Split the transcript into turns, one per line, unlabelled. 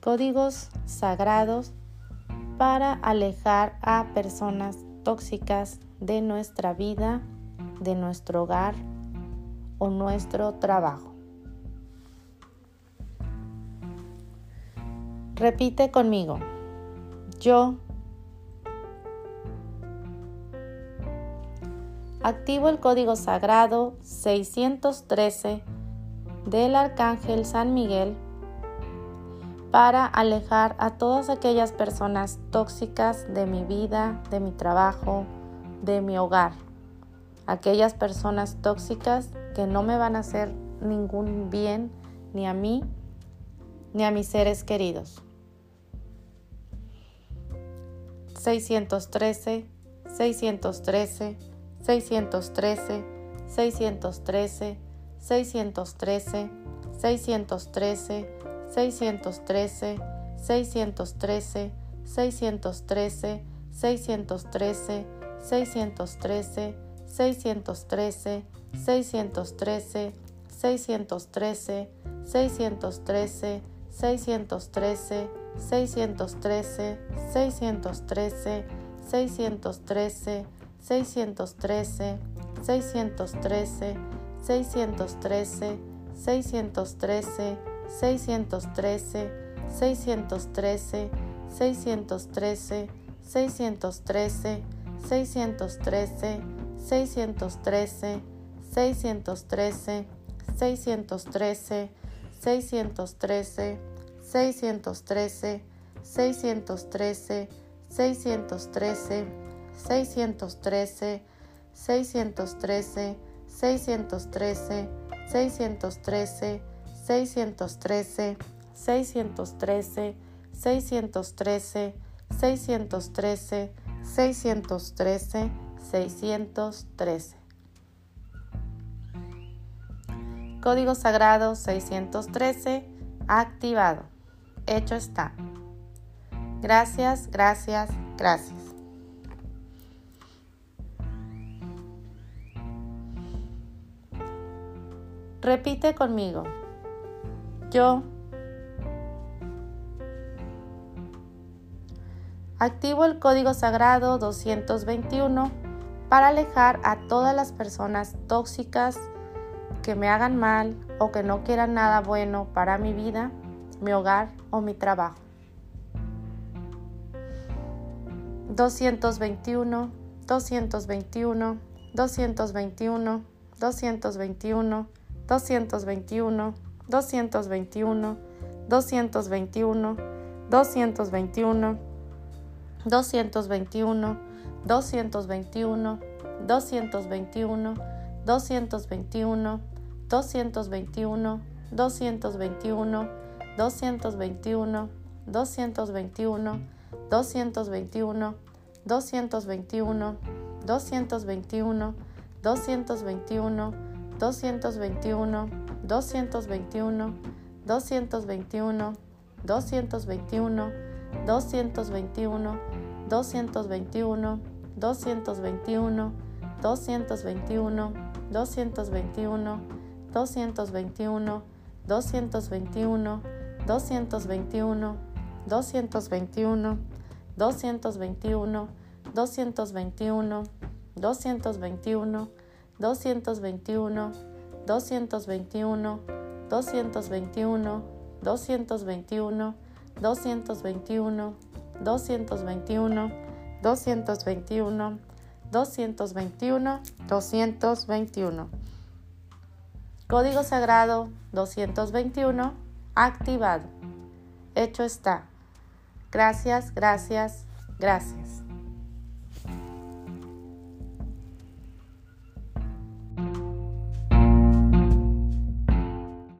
códigos sagrados para alejar a personas tóxicas de nuestra vida, de nuestro hogar o nuestro trabajo. Repite conmigo. Yo activo el código sagrado 613 del Arcángel San Miguel para alejar a todas aquellas personas tóxicas de mi vida, de mi trabajo, de mi hogar. Aquellas personas tóxicas que no me van a hacer ningún bien ni a mí ni a mis seres queridos. 613, 613, 613, 613, 613, 613, 613, 613, 613, 613, 613, 613, 613, 613, 613, 613, 613, 613, 613, 613, 613, 613, 613, 613, 613, 613, 613, 613, 613, 613, 613, 613, 613, 613, 613, 613, 613, 613, 613, 613, 613, 613, 613, 613, 613. Código Sagrado 613 activado. Hecho está. Gracias, gracias, gracias. Repite conmigo. Yo activo el código sagrado 221 para alejar a todas las personas tóxicas que me hagan mal o que no quieran nada bueno para mi vida, mi hogar o mi trabajo. 221, 221, 221, 221, 221, 221, 221, 221, 221, 221, 221, 221, 221, 221, 221, 221, 221, 221, 221, 221, 221, 221, 221, 221, 221, 221, 221, 221, 221, 221, 221, 221, 221, 221, 221, 221, 221, 221, 221, 221, 221, 221, 221, 221, 221. Código Sagrado 221 activado. Hecho está. Gracias, gracias, gracias.